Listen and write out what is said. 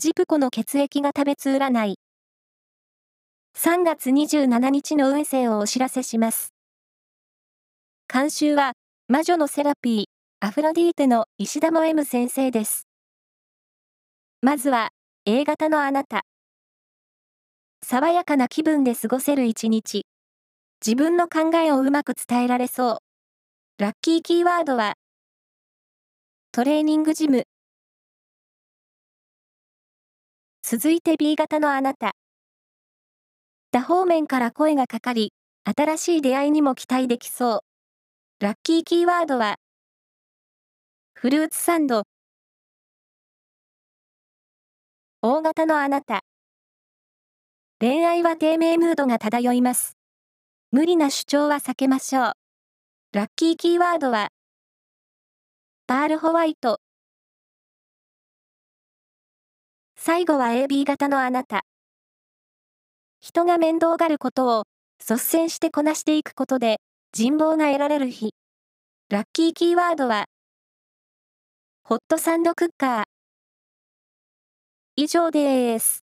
ジプコの血液が食べつ占い。3月27日の運勢をお知らせします。監修は、魔女のセラピー、アフロディーテの石田も M 先生です。まずは、A 型のあなた。爽やかな気分で過ごせる一日。自分の考えをうまく伝えられそう。ラッキーキーワードは、トレーニングジム。続いて B 型のあなた。多方面から声がかかり、新しい出会いにも期待できそう。ラッキーキーワードは、フルーツサンド。大型のあなた。恋愛は低迷ムードが漂います。無理な主張は避けましょう。ラッキーキーワードは、パールホワイト。最後は AB 型のあなた。人が面倒がることを率先してこなしていくことで人望が得られる日。ラッキーキーワードは、ホットサンドクッカー。以上です。